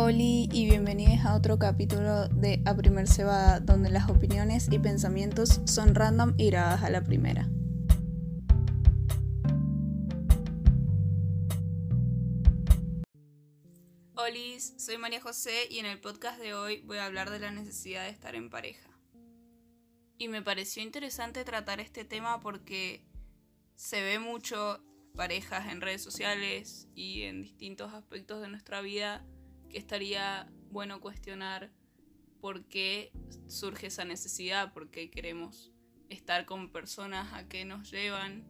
Oli y bienvenidos a otro capítulo de A Primer Cebada, donde las opiniones y pensamientos son random y grabadas a la primera. Olis, soy María José y en el podcast de hoy voy a hablar de la necesidad de estar en pareja. Y me pareció interesante tratar este tema porque se ve mucho parejas en redes sociales y en distintos aspectos de nuestra vida que estaría bueno cuestionar por qué surge esa necesidad, por qué queremos estar con personas a qué nos llevan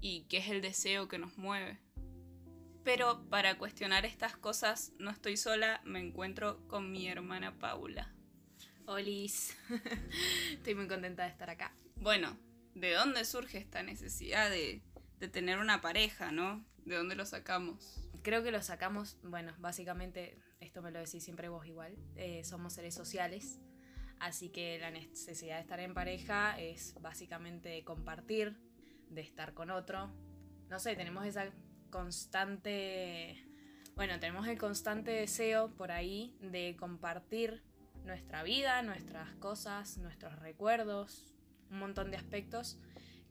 y qué es el deseo que nos mueve. Pero para cuestionar estas cosas no estoy sola, me encuentro con mi hermana Paula. Olis, estoy muy contenta de estar acá. Bueno, ¿de dónde surge esta necesidad de, de tener una pareja, no? ¿De dónde lo sacamos? Creo que lo sacamos, bueno, básicamente, esto me lo decís siempre vos igual, eh, somos seres sociales, así que la necesidad de estar en pareja es básicamente compartir, de estar con otro. No sé, tenemos esa constante, bueno, tenemos el constante deseo por ahí de compartir nuestra vida, nuestras cosas, nuestros recuerdos, un montón de aspectos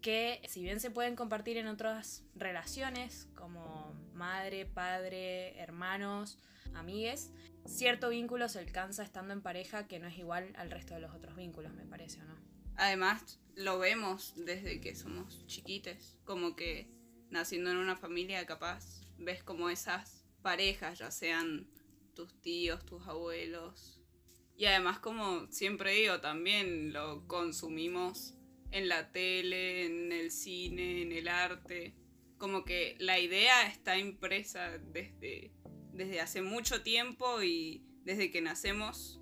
que si bien se pueden compartir en otras relaciones como madre, padre, hermanos, amigues, cierto vínculo se alcanza estando en pareja que no es igual al resto de los otros vínculos, me parece, ¿o no? Además, lo vemos desde que somos chiquites, como que naciendo en una familia capaz, ves como esas parejas, ya sean tus tíos, tus abuelos. Y además, como siempre digo, también lo consumimos en la tele, en el cine, en el arte. Como que la idea está impresa desde, desde hace mucho tiempo y desde que nacemos,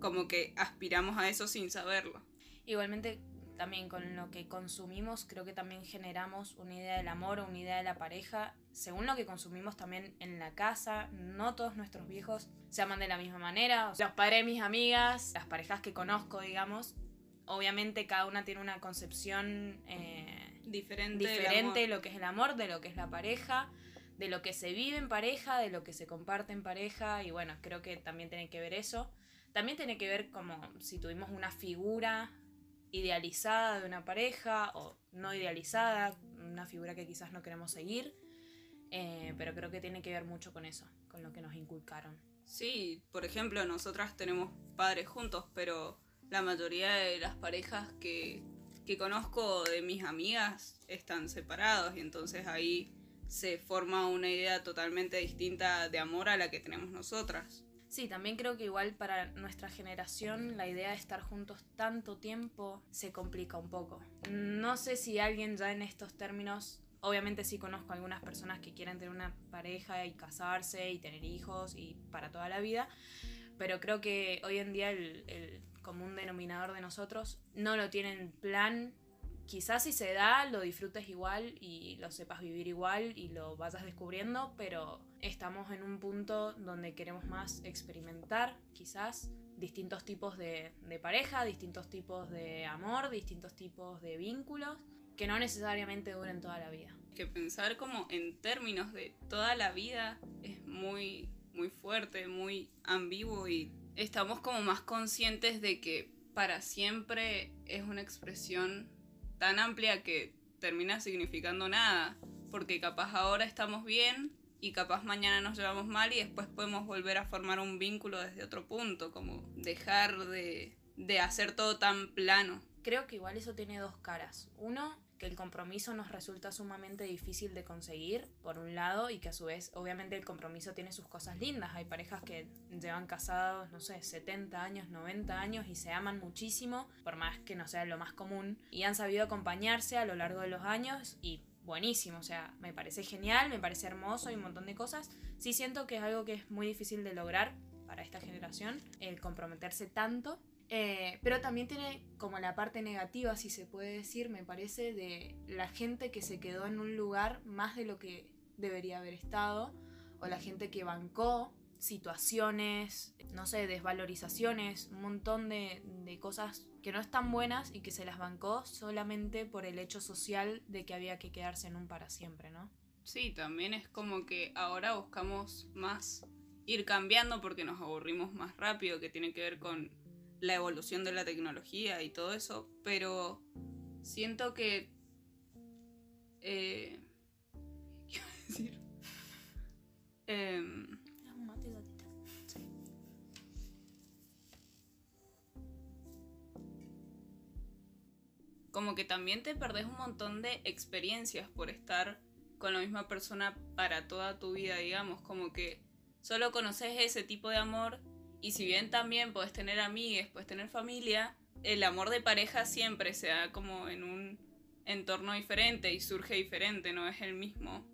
como que aspiramos a eso sin saberlo. Igualmente, también con lo que consumimos, creo que también generamos una idea del amor o una idea de la pareja, según lo que consumimos también en la casa. No todos nuestros viejos se aman de la misma manera. los padres de mis amigas, las parejas que conozco, digamos, obviamente cada una tiene una concepción eh, diferente, diferente de lo que es el amor, de lo que es la pareja, de lo que se vive en pareja, de lo que se comparte en pareja, y bueno, creo que también tiene que ver eso. También tiene que ver como si tuvimos una figura idealizada de una pareja o no idealizada, una figura que quizás no queremos seguir, eh, pero creo que tiene que ver mucho con eso, con lo que nos inculcaron. Sí, por ejemplo, nosotras tenemos padres juntos, pero la mayoría de las parejas que, que conozco de mis amigas están separados y entonces ahí se forma una idea totalmente distinta de amor a la que tenemos nosotras. Sí, también creo que igual para nuestra generación la idea de estar juntos tanto tiempo se complica un poco. No sé si alguien ya en estos términos, obviamente sí conozco algunas personas que quieren tener una pareja y casarse y tener hijos y para toda la vida, pero creo que hoy en día el, el común denominador de nosotros no lo tienen en plan. Quizás si se da, lo disfrutes igual y lo sepas vivir igual y lo vayas descubriendo, pero estamos en un punto donde queremos más experimentar, quizás, distintos tipos de, de pareja, distintos tipos de amor, distintos tipos de vínculos, que no necesariamente duren toda la vida. Que pensar como en términos de toda la vida es muy, muy fuerte, muy ambiguo y estamos como más conscientes de que para siempre es una expresión tan amplia que termina significando nada, porque capaz ahora estamos bien y capaz mañana nos llevamos mal y después podemos volver a formar un vínculo desde otro punto, como dejar de, de hacer todo tan plano. Creo que igual eso tiene dos caras. Uno, que el compromiso nos resulta sumamente difícil de conseguir, por un lado, y que a su vez, obviamente, el compromiso tiene sus cosas lindas. Hay parejas que llevan casados, no sé, 70 años, 90 años y se aman muchísimo, por más que no sea lo más común, y han sabido acompañarse a lo largo de los años y buenísimo, o sea, me parece genial, me parece hermoso y un montón de cosas. Sí siento que es algo que es muy difícil de lograr para esta generación, el comprometerse tanto eh, pero también tiene como la parte negativa, si se puede decir, me parece, de la gente que se quedó en un lugar más de lo que debería haber estado, o la gente que bancó situaciones, no sé, desvalorizaciones, un montón de, de cosas que no están buenas y que se las bancó solamente por el hecho social de que había que quedarse en un para siempre, ¿no? Sí, también es como que ahora buscamos más ir cambiando porque nos aburrimos más rápido, que tiene que ver con la evolución de la tecnología y todo eso, pero siento que... Eh, ¿Qué iba a decir? Em, como que también te perdés un montón de experiencias por estar con la misma persona para toda tu vida, digamos, como que solo conoces ese tipo de amor y si bien también puedes tener amigues, puedes tener familia, el amor de pareja siempre se da como en un entorno diferente y surge diferente, no es el mismo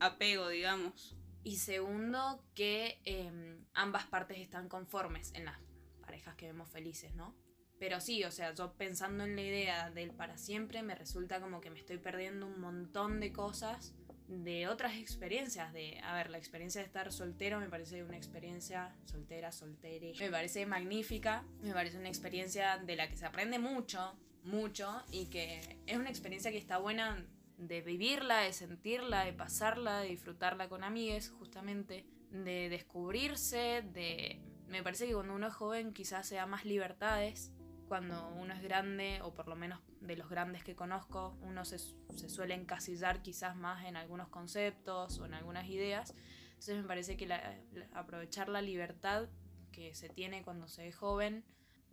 apego, digamos. Y segundo, que em, ambas partes están conformes en las parejas que vemos felices, ¿no? Pero sí, o sea, yo pensando en la idea del para siempre, me resulta como que me estoy perdiendo un montón de cosas de otras experiencias. De, a ver, la experiencia de estar soltero me parece una experiencia soltera, soltere, me parece magnífica, me parece una experiencia de la que se aprende mucho, mucho, y que es una experiencia que está buena de vivirla, de sentirla, de pasarla, de disfrutarla con amigues, justamente, de descubrirse, de... Me parece que cuando uno es joven quizás se da más libertades cuando uno es grande, o por lo menos de los grandes que conozco, uno se, suele encasillar quizás más en algunos conceptos o en algunas ideas. Entonces me parece que aprovechar la libertad que se tiene cuando se es joven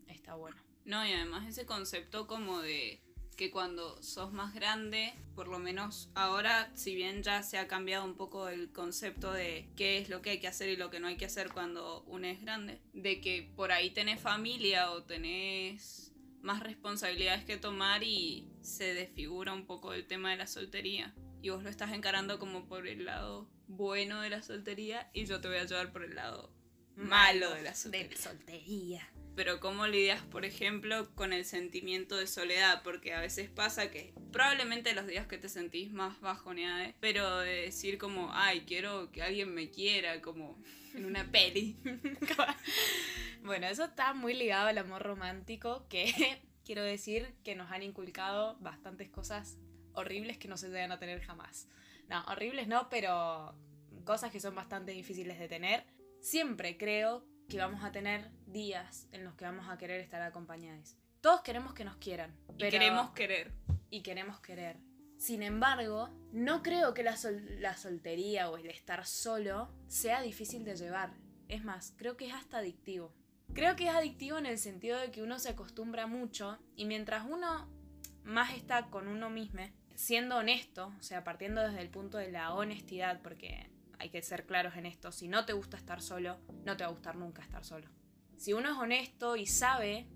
está bueno. No, y además ese concepto como de que cuando sos más grande, por lo menos ahora, si bien ya se ha cambiado un poco el concepto de qué es lo que hay que hacer y lo que no hay que hacer cuando uno es grande, de que por ahí tenés familia o tenés más responsabilidades que tomar y se desfigura un poco el tema de la soltería. Y vos lo estás encarando como por el lado bueno de la soltería y yo te voy a ayudar por el lado malo de la soltería. De la soltería pero cómo lidias, por ejemplo, con el sentimiento de soledad, porque a veces pasa que probablemente los días que te sentís más bajoneada, pero de decir como, ay, quiero que alguien me quiera, como en una peli. bueno, eso está muy ligado al amor romántico, que quiero decir que nos han inculcado bastantes cosas horribles que no se deben a tener jamás. No, horribles no, pero cosas que son bastante difíciles de tener. Siempre creo que vamos a tener días en los que vamos a querer estar acompañados. Todos queremos que nos quieran. Pero... Y queremos querer. Y queremos querer. Sin embargo, no creo que la, la soltería o el estar solo sea difícil de llevar. Es más, creo que es hasta adictivo. Creo que es adictivo en el sentido de que uno se acostumbra mucho y mientras uno más está con uno mismo, siendo honesto, o sea, partiendo desde el punto de la honestidad, porque hay que ser claros en esto, si no te gusta estar solo, no te va a gustar nunca estar solo. Si uno es honesto y sabe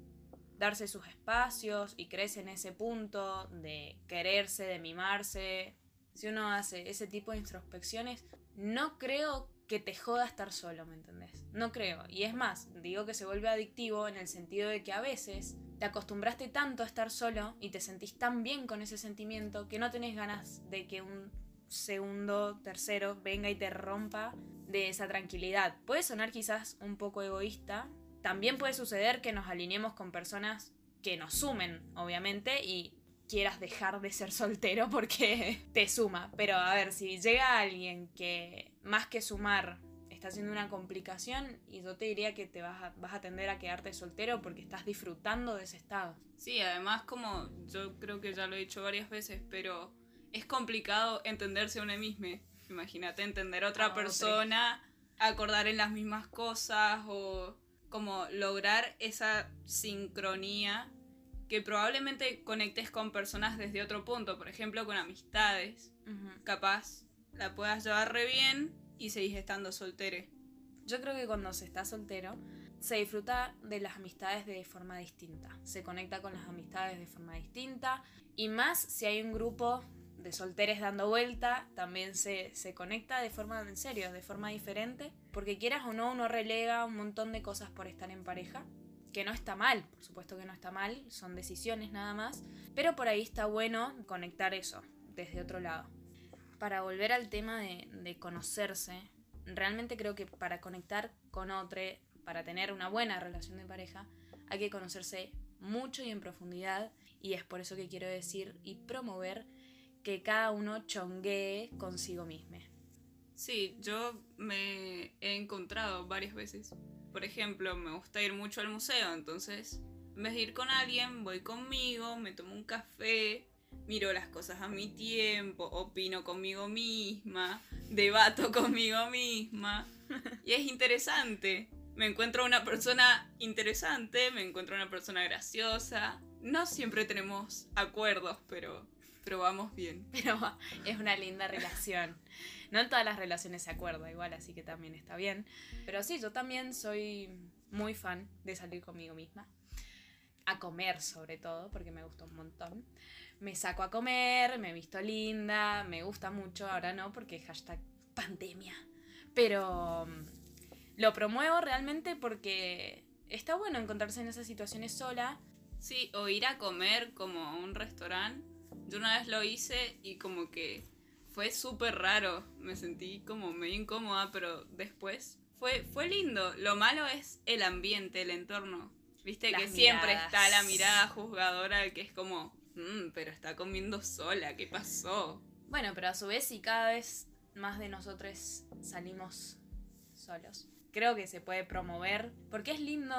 darse sus espacios y crece en ese punto de quererse, de mimarse, si uno hace ese tipo de introspecciones, no creo que te joda estar solo, ¿me entendés? No creo. Y es más, digo que se vuelve adictivo en el sentido de que a veces te acostumbraste tanto a estar solo y te sentís tan bien con ese sentimiento que no tenés ganas de que un segundo, tercero, venga y te rompa de esa tranquilidad. Puede sonar quizás un poco egoísta. También puede suceder que nos alineemos con personas que nos sumen, obviamente, y quieras dejar de ser soltero porque te suma. Pero a ver, si llega alguien que más que sumar está haciendo una complicación y yo te diría que te vas a, vas a tender a quedarte soltero porque estás disfrutando de ese estado. Sí, además como yo creo que ya lo he dicho varias veces, pero es complicado entenderse a uno mismo. Imagínate entender a otra persona, acordar en las mismas cosas o como lograr esa sincronía que probablemente conectes con personas desde otro punto, por ejemplo con amistades. Capaz la puedas llevar re bien y seguís estando soltere. Yo creo que cuando se está soltero se disfruta de las amistades de forma distinta, se conecta con las amistades de forma distinta y más si hay un grupo de solteres dando vuelta también se, conecta de forma, en serio, de forma diferente, porque quieras o no, uno relega un montón de cosas por estar en pareja, que no está mal, por supuesto que no está mal, son decisiones nada más, pero por ahí está bueno conectar eso desde otro lado. Para volver al tema de, de conocerse, realmente creo que para conectar con otro, para tener una buena relación de pareja, hay que conocerse mucho y en profundidad, y es por eso que quiero decir y promover que cada uno chonguee consigo mismo. Sí, yo me he encontrado varias veces. Por ejemplo, me gusta ir mucho al museo, entonces en vez de ir con alguien, voy conmigo, me tomo un café, miro las cosas a mi tiempo, opino conmigo misma, debato conmigo misma. Y es interesante. Me encuentro una persona interesante, me encuentro una persona graciosa. No siempre tenemos acuerdos, pero, pero vamos bien. Pero es una linda relación. No en todas las relaciones se acuerda igual, así que también está bien. Pero sí, yo también soy muy fan de salir conmigo misma. A comer sobre todo, porque me gusta un montón. Me saco a comer, me he visto linda, me gusta mucho, ahora no, porque hashtag pandemia. Pero mm, lo promuevo realmente porque está bueno encontrarse en esas situaciones sola. Sí, o ir a comer como a un restaurante. Yo una vez lo hice y como que fue súper raro. Me sentí como medio incómoda, pero después fue, fue lindo. Lo malo es el ambiente, el entorno. Viste que siempre está la mirada juzgadora que es como, mmm, pero está comiendo sola, ¿qué pasó? Bueno, pero a su vez si cada vez más de nosotros salimos solos, creo que se puede promover, porque es lindo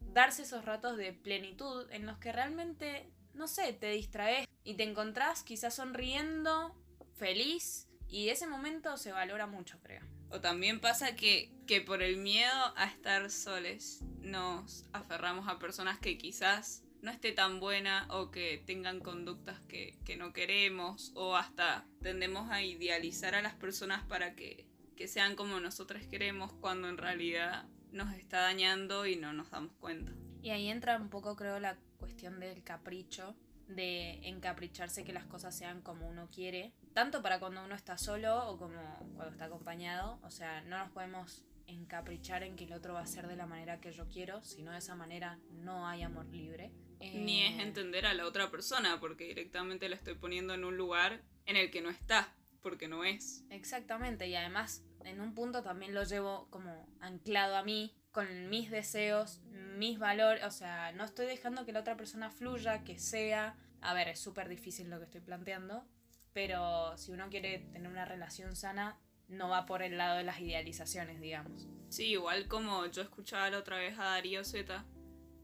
darse esos ratos de plenitud en los que realmente, no sé, te distraes y te encontrás quizás sonriendo feliz y ese momento se valora mucho, creo. O también pasa que, que por el miedo a estar soles nos aferramos a personas que quizás no esté tan buena o que tengan conductas que, que no queremos o hasta tendemos a idealizar a las personas para que, que sean como nosotros queremos cuando en realidad nos está dañando y no nos damos cuenta. Y ahí entra un poco creo la cuestión del capricho, de encapricharse que las cosas sean como uno quiere tanto para cuando uno está solo o como cuando está acompañado. O sea, no nos podemos encaprichar en que el otro va a ser de la manera que yo quiero, sino de esa manera no hay amor libre. Ni es eh, entender a la otra persona, porque directamente la estoy poniendo en un lugar en el que no está, porque no es. Exactamente, y además en un punto también lo llevo como anclado a mí, con mis deseos, mis valores, o sea, no estoy dejando que la otra persona fluya, que sea... A ver, es súper difícil lo que estoy planteando, pero si uno quiere tener una relación sana, no va por el lado de las idealizaciones, digamos. Sí, igual como yo escuchaba la otra vez a Darío Z,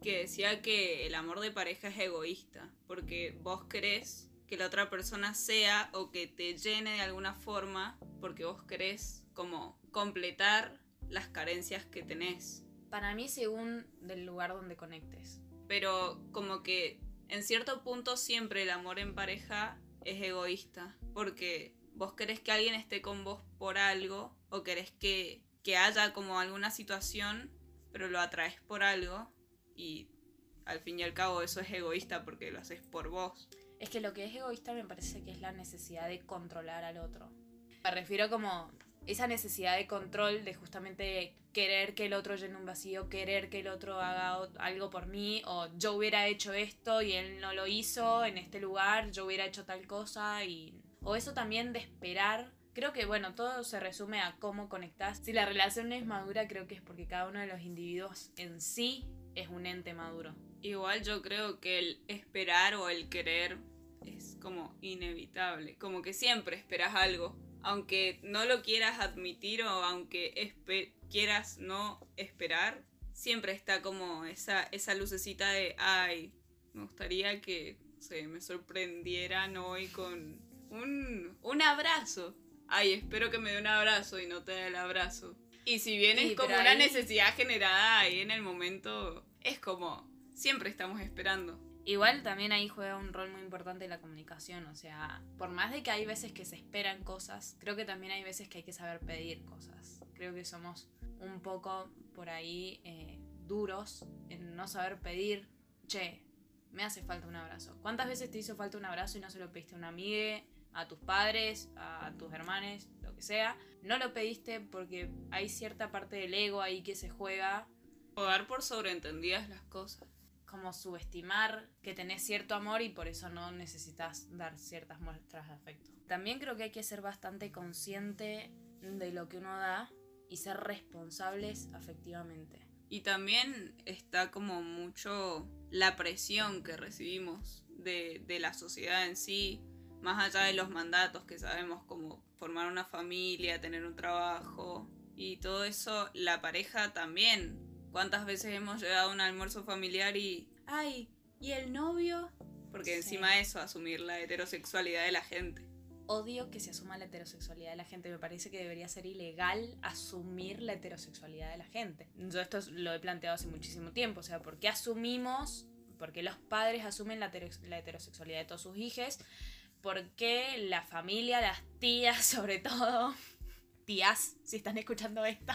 que decía que el amor de pareja es egoísta, porque vos querés que la otra persona sea o que te llene de alguna forma, porque vos querés como completar las carencias que tenés. Para mí según del lugar donde conectes. Pero como que en cierto punto siempre el amor en pareja es egoísta, porque vos querés que alguien esté con vos por algo o querés que, que haya como alguna situación, pero lo atraes por algo y al fin y al cabo eso es egoísta porque lo haces por vos. Es que lo que es egoísta me parece que es la necesidad de controlar al otro. Me refiero como esa necesidad de control, de justamente querer que el otro llene un vacío, querer que el otro haga algo por mí, o yo hubiera hecho esto y él no lo hizo en este lugar, yo hubiera hecho tal cosa, y... o eso también de esperar. Creo que, bueno, todo se resume a cómo conectás. Si la relación es madura, creo que es porque cada uno de los individuos en sí es un ente maduro. Igual yo creo que el esperar o el querer es como inevitable, como que siempre esperas algo aunque no lo quieras admitir o aunque quieras no esperar, siempre está como esa, esa lucecita de, ay, me gustaría que se me sorprendieran hoy con un, un abrazo. Ay, espero que me dé un abrazo y no te dé el abrazo. Y si bien es como una necesidad generada ahí en el momento, es como, siempre estamos esperando. Igual también ahí juega un rol muy importante la comunicación, o sea, por más de que hay veces que se esperan cosas, creo que también hay veces que hay que saber pedir cosas. Creo que somos un poco por ahí eh, duros en no saber pedir, che, me hace falta un abrazo. ¿Cuántas veces te hizo falta un abrazo y no se lo pediste a una amiga, a tus padres, a tus hermanos, lo que sea? No lo pediste porque hay cierta parte del ego ahí que se juega. O dar por sobreentendidas las cosas como subestimar que tenés cierto amor y por eso no necesitas dar ciertas muestras de afecto. También creo que hay que ser bastante consciente de lo que uno da y ser responsables afectivamente. Y también está como mucho la presión que recibimos de, de la sociedad en sí, más allá de los mandatos que sabemos como formar una familia, tener un trabajo y todo eso, la pareja también. ¿Cuántas veces hemos llegado a un almuerzo familiar y, ay, ¿y el novio? Porque encima de eso, asumir la heterosexualidad de la gente. Odio que se asuma la heterosexualidad de la gente. Me parece que debería ser ilegal asumir la heterosexualidad de la gente. Yo esto lo he planteado hace muchísimo tiempo. O sea, ¿por qué asumimos, por qué los padres asumen la, la heterosexualidad de todos sus hijos? ¿Por qué la familia, las tías sobre todo, tías, si están escuchando esto,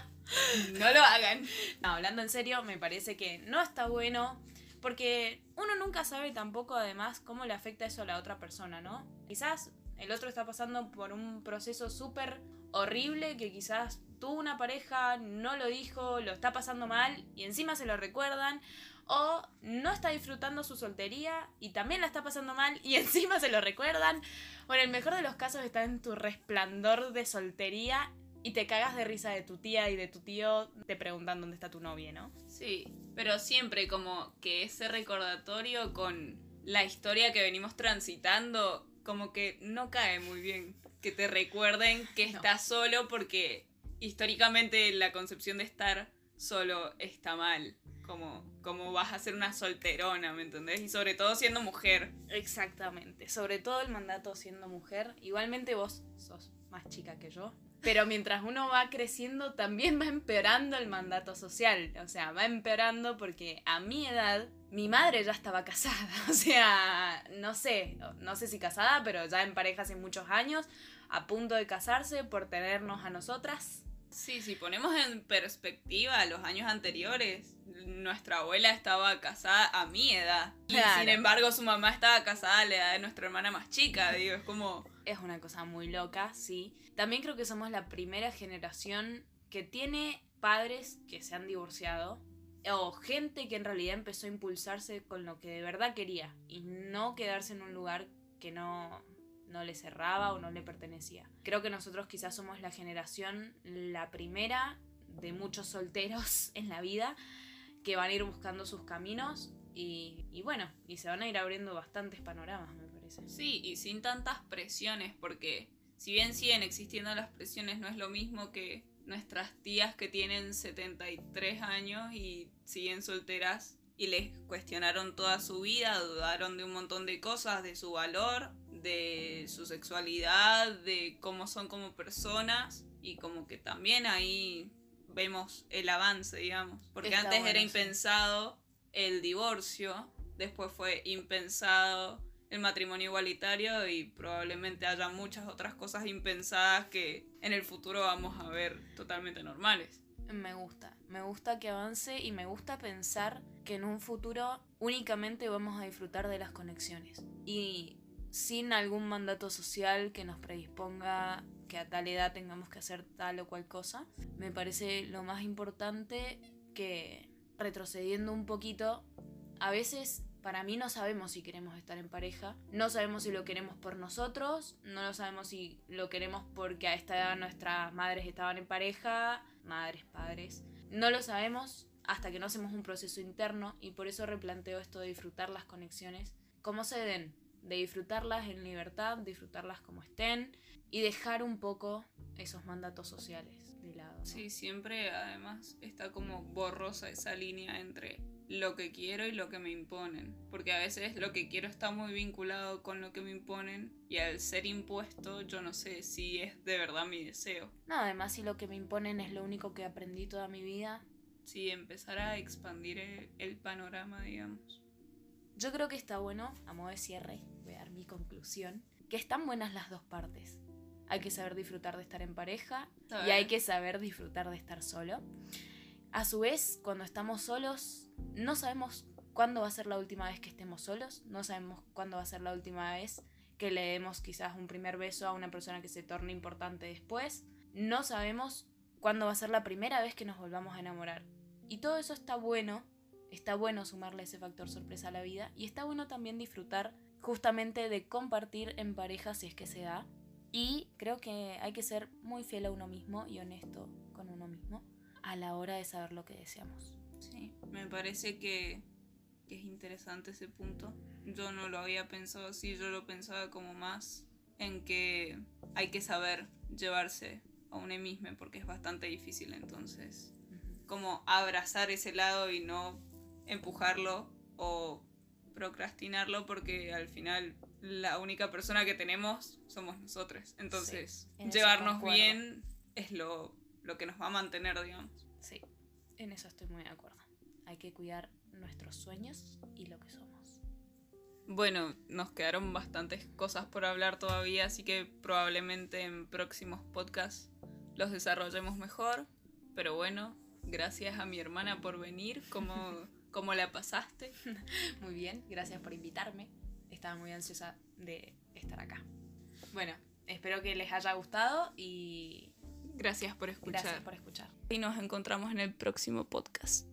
no lo hagan? No, hablando en serio, me parece que no está bueno porque uno nunca sabe tampoco además cómo le afecta eso a la otra persona, ¿no? Quizás el otro está pasando por un proceso súper horrible que quizás tuvo una pareja, no lo dijo, lo está pasando mal y encima se lo recuerdan. O no está disfrutando su soltería y también la está pasando mal y encima se lo recuerdan. O en el mejor de los casos está en tu resplandor de soltería y te cagas de risa de tu tía y de tu tío te preguntan dónde está tu novia, ¿no? Sí, pero siempre como que ese recordatorio con la historia que venimos transitando como que no cae muy bien. Que te recuerden que estás solo porque históricamente la concepción de estar solo está mal. Como, como vas a ser una solterona, ¿me entendés? Y sobre todo siendo mujer. Exactamente. Sobre todo el mandato siendo mujer. Igualmente vos sos más chica que yo. Pero mientras uno va creciendo, también va empeorando el mandato social. O sea, va empeorando porque a mi edad, mi madre ya estaba casada. O sea, no sé, no sé si casada, pero ya en pareja hace muchos años, a punto de casarse por tenernos a nosotras. Sí, si ponemos en perspectiva los años anteriores, nuestra abuela estaba casada a mi edad. Y sin embargo su mamá estaba casada a la edad de nuestra hermana más chica, digo, es como... Es una cosa muy loca, sí. También creo que somos la primera generación que tiene padres que se han divorciado o gente que en realidad empezó a impulsarse con lo que de verdad quería y no quedarse en un lugar que no, no le cerraba o no le pertenecía. Creo que nosotros quizás somos la generación, la primera de muchos solteros en la vida que van a ir buscando sus caminos y, bueno, y se van a ir abriendo bastantes panoramas, me parece. Sí, y sin tantas presiones, porque si bien siguen existiendo las presiones, no es lo mismo que nuestras tías que tienen 73 años y siguen solteras y les cuestionaron toda su vida, dudaron de un montón de cosas, de su valor, de su sexualidad, de cómo son como personas y como que también ahí vemos el avance, digamos, porque antes era impensado el divorcio, después fue impensado el matrimonio igualitario y probablemente haya muchas otras cosas impensadas que en el futuro vamos a ver totalmente normales. Me gusta, me gusta que avance y me gusta pensar que en un futuro únicamente vamos a disfrutar de las conexiones. Y sin algún mandato social que nos predisponga que a tal edad tengamos que hacer tal o cual cosa. Me parece lo más importante que retrocediendo un poquito, a veces para mí no sabemos si queremos estar en pareja, no sabemos si lo queremos por nosotros, no lo sabemos si lo queremos porque a esta edad nuestras madres estaban en pareja, madres, padres, no lo sabemos hasta que no hacemos un proceso interno y por eso replanteo esto de disfrutar las conexiones, como se den, de disfrutarlas en libertad, disfrutarlas como estén y dejar un poco esos mandatos sociales de lado. Sí, siempre además está como borrosa esa línea entre lo que quiero y lo que me imponen. Porque a veces lo que quiero está muy vinculado con lo que me imponen y al ser impuesto yo no sé si es de verdad mi deseo. No, además si lo que me imponen es lo único que aprendí toda mi vida. Sí, empezar a expandir el, panorama, digamos. Yo creo que está bueno, a modo de cierre, voy a dar mi conclusión, que están buenas las dos partes. Hay que saber disfrutar de estar en pareja y hay que saber disfrutar de estar solo. A su vez, cuando estamos solos, no sabemos cuándo va a ser la última vez que estemos solos, no sabemos cuándo va a ser la última vez que le demos quizás un primer beso a una persona que se torne importante después, no sabemos cuándo va a ser la primera vez que nos volvamos a enamorar. Y todo eso está bueno, está bueno sumarle ese factor sorpresa a la vida y está bueno también disfrutar justamente de compartir en pareja si es que se da. Y creo que hay que ser muy fiel a uno mismo y honesto con uno mismo a la hora de saber lo que deseamos. Sí, me parece que, es interesante ese punto. Yo no lo había pensado así, yo lo pensaba como más en que hay que saber llevarse a un mismo porque es bastante difícil entonces como abrazar ese lado y no empujarlo o procrastinarlo porque al final la única persona que tenemos somos nosotros. Entonces, llevarnos bien es lo, lo que nos va a mantener, digamos. Sí, en eso estoy muy de acuerdo. Hay que cuidar nuestros sueños y lo que somos. Bueno, nos quedaron bastantes cosas por hablar todavía, así que probablemente en próximos podcasts los desarrollemos mejor. Pero bueno, gracias a mi hermana por venir. ¿Cómo, cómo la pasaste? muy bien, gracias por invitarme. Estaba muy ansiosa de estar acá. Bueno, espero que les haya gustado y... Gracias por escuchar. Gracias por escuchar. Y nos encontramos en el próximo podcast.